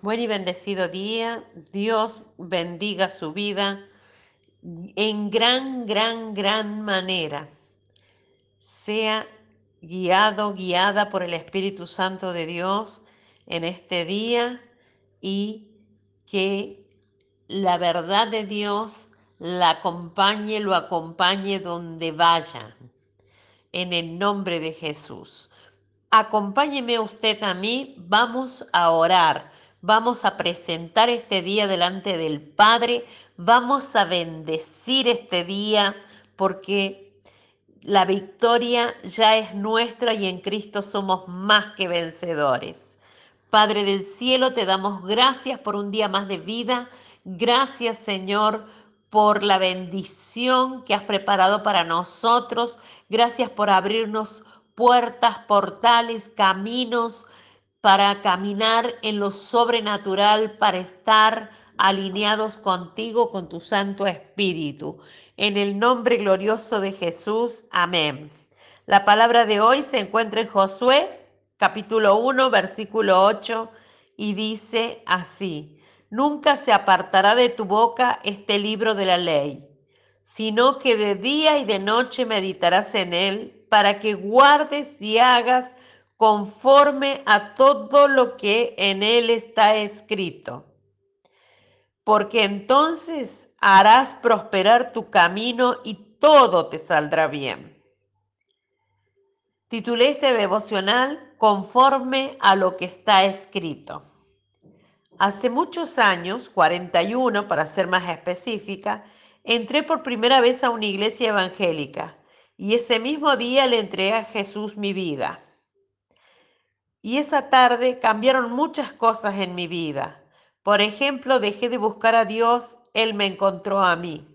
Buen y bendecido día. Dios bendiga su vida en gran, gran, gran manera. Sea guiado, guiada por el Espíritu Santo de Dios en este día y que la verdad de Dios la acompañe, lo acompañe donde vaya. En el nombre de Jesús. Acompáñeme usted a mí, vamos a orar, vamos a presentar este día delante del Padre, vamos a bendecir este día porque la victoria ya es nuestra y en Cristo somos más que vencedores. Padre del cielo, te damos gracias por un día más de vida. Gracias Señor por la bendición que has preparado para nosotros. Gracias por abrirnos puertas, portales, caminos para caminar en lo sobrenatural, para estar alineados contigo, con tu Santo Espíritu. En el nombre glorioso de Jesús, amén. La palabra de hoy se encuentra en Josué, capítulo 1, versículo 8, y dice así, nunca se apartará de tu boca este libro de la ley, sino que de día y de noche meditarás en él para que guardes y hagas conforme a todo lo que en él está escrito. Porque entonces harás prosperar tu camino y todo te saldrá bien. Titulé este devocional conforme a lo que está escrito. Hace muchos años, 41 para ser más específica, entré por primera vez a una iglesia evangélica y ese mismo día le entregué a Jesús mi vida. Y esa tarde cambiaron muchas cosas en mi vida. Por ejemplo, dejé de buscar a Dios, Él me encontró a mí.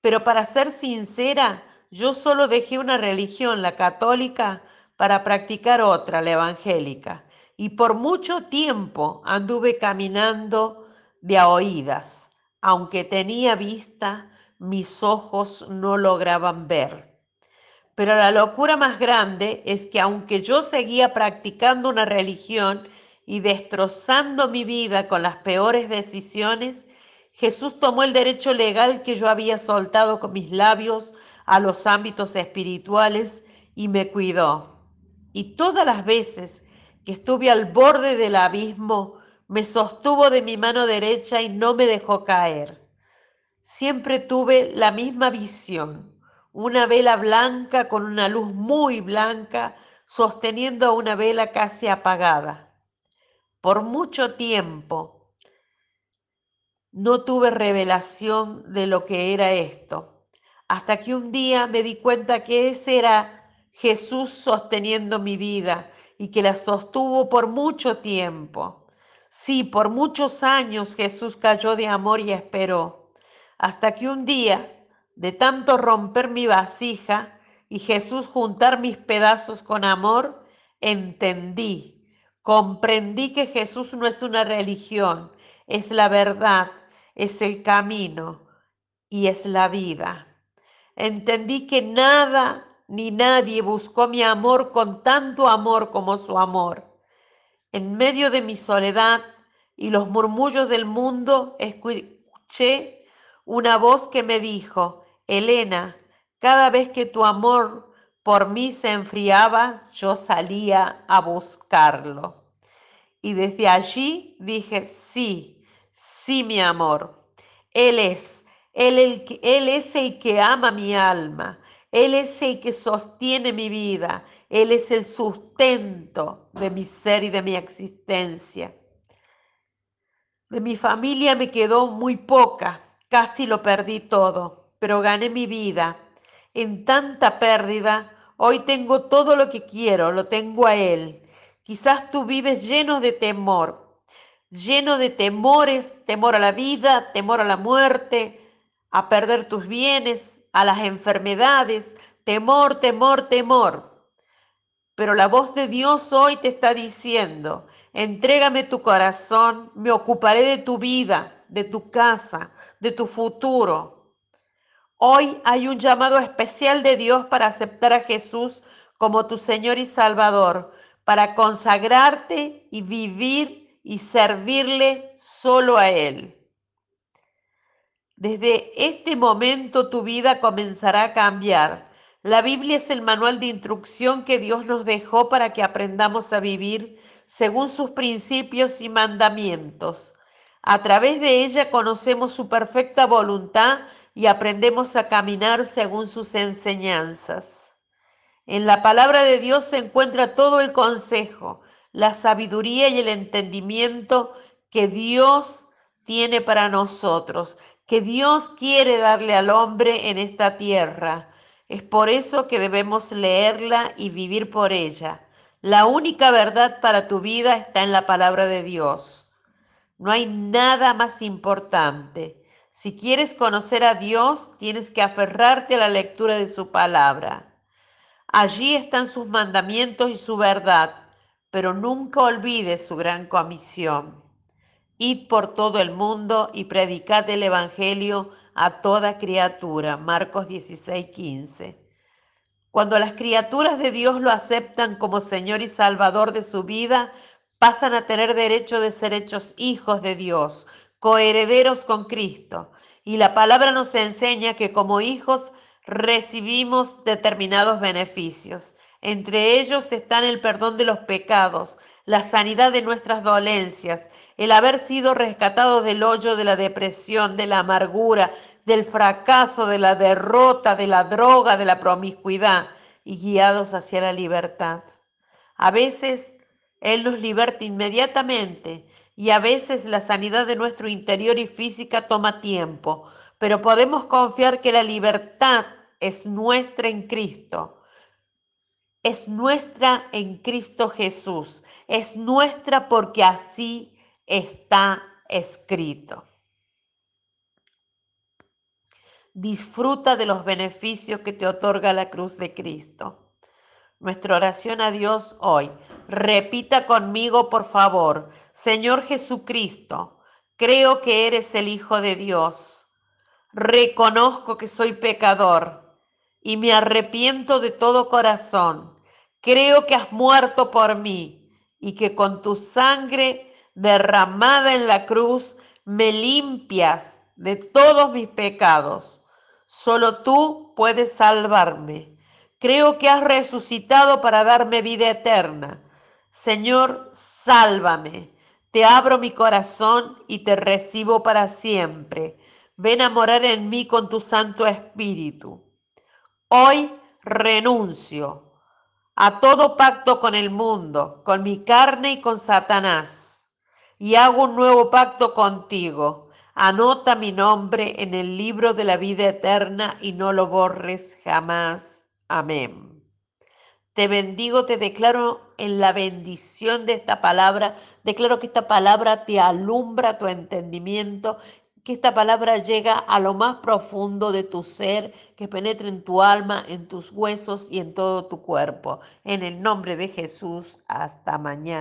Pero para ser sincera, yo solo dejé una religión, la católica, para practicar otra, la evangélica. Y por mucho tiempo anduve caminando de a oídas. Aunque tenía vista, mis ojos no lograban ver. Pero la locura más grande es que aunque yo seguía practicando una religión y destrozando mi vida con las peores decisiones, Jesús tomó el derecho legal que yo había soltado con mis labios a los ámbitos espirituales y me cuidó. Y todas las veces que estuve al borde del abismo, me sostuvo de mi mano derecha y no me dejó caer. Siempre tuve la misma visión una vela blanca con una luz muy blanca sosteniendo una vela casi apagada. Por mucho tiempo no tuve revelación de lo que era esto, hasta que un día me di cuenta que ese era Jesús sosteniendo mi vida y que la sostuvo por mucho tiempo. Sí, por muchos años Jesús cayó de amor y esperó, hasta que un día de tanto romper mi vasija y Jesús juntar mis pedazos con amor, entendí, comprendí que Jesús no es una religión, es la verdad, es el camino y es la vida. Entendí que nada ni nadie buscó mi amor con tanto amor como su amor. En medio de mi soledad y los murmullos del mundo, escuché una voz que me dijo, Elena, cada vez que tu amor por mí se enfriaba, yo salía a buscarlo. Y desde allí dije, sí, sí, mi amor. Él es, él, él es el que ama mi alma. Él es el que sostiene mi vida. Él es el sustento de mi ser y de mi existencia. De mi familia me quedó muy poca, casi lo perdí todo pero gané mi vida. En tanta pérdida, hoy tengo todo lo que quiero, lo tengo a Él. Quizás tú vives lleno de temor, lleno de temores, temor a la vida, temor a la muerte, a perder tus bienes, a las enfermedades, temor, temor, temor. Pero la voz de Dios hoy te está diciendo, entrégame tu corazón, me ocuparé de tu vida, de tu casa, de tu futuro. Hoy hay un llamado especial de Dios para aceptar a Jesús como tu Señor y Salvador, para consagrarte y vivir y servirle solo a Él. Desde este momento tu vida comenzará a cambiar. La Biblia es el manual de instrucción que Dios nos dejó para que aprendamos a vivir según sus principios y mandamientos. A través de ella conocemos su perfecta voluntad y aprendemos a caminar según sus enseñanzas. En la palabra de Dios se encuentra todo el consejo, la sabiduría y el entendimiento que Dios tiene para nosotros, que Dios quiere darle al hombre en esta tierra. Es por eso que debemos leerla y vivir por ella. La única verdad para tu vida está en la palabra de Dios. No hay nada más importante. Si quieres conocer a Dios, tienes que aferrarte a la lectura de su palabra. Allí están sus mandamientos y su verdad, pero nunca olvides su gran comisión. Id por todo el mundo y predicad el Evangelio a toda criatura. Marcos 16, 15. Cuando las criaturas de Dios lo aceptan como Señor y Salvador de su vida, pasan a tener derecho de ser hechos hijos de Dios, coherederos con Cristo. Y la palabra nos enseña que como hijos recibimos determinados beneficios. Entre ellos están el perdón de los pecados, la sanidad de nuestras dolencias, el haber sido rescatados del hoyo de la depresión, de la amargura, del fracaso, de la derrota, de la droga, de la promiscuidad y guiados hacia la libertad. A veces Él nos liberta inmediatamente y a veces la sanidad de nuestro interior y física toma tiempo, pero podemos confiar que la libertad es nuestra en Cristo es nuestra en Cristo Jesús, es nuestra porque así está escrito. Disfruta de los beneficios que te otorga la cruz de Cristo. Nuestra oración a Dios hoy. Repita conmigo, por favor. Señor Jesucristo, creo que eres el Hijo de Dios. Reconozco que soy pecador y me arrepiento de todo corazón. Creo que has muerto por mí y que con tu sangre derramada en la cruz me limpias de todos mis pecados. Solo tú puedes salvarme. Creo que has resucitado para darme vida eterna. Señor, sálvame. Te abro mi corazón y te recibo para siempre. Ven a morar en mí con tu Santo Espíritu. Hoy renuncio a todo pacto con el mundo, con mi carne y con Satanás, y hago un nuevo pacto contigo. Anota mi nombre en el libro de la vida eterna y no lo borres jamás. Amén. Te bendigo, te declaro en la bendición de esta palabra. Declaro que esta palabra te alumbra tu entendimiento que esta palabra llega a lo más profundo de tu ser, que penetre en tu alma, en tus huesos y en todo tu cuerpo. En el nombre de Jesús, hasta mañana.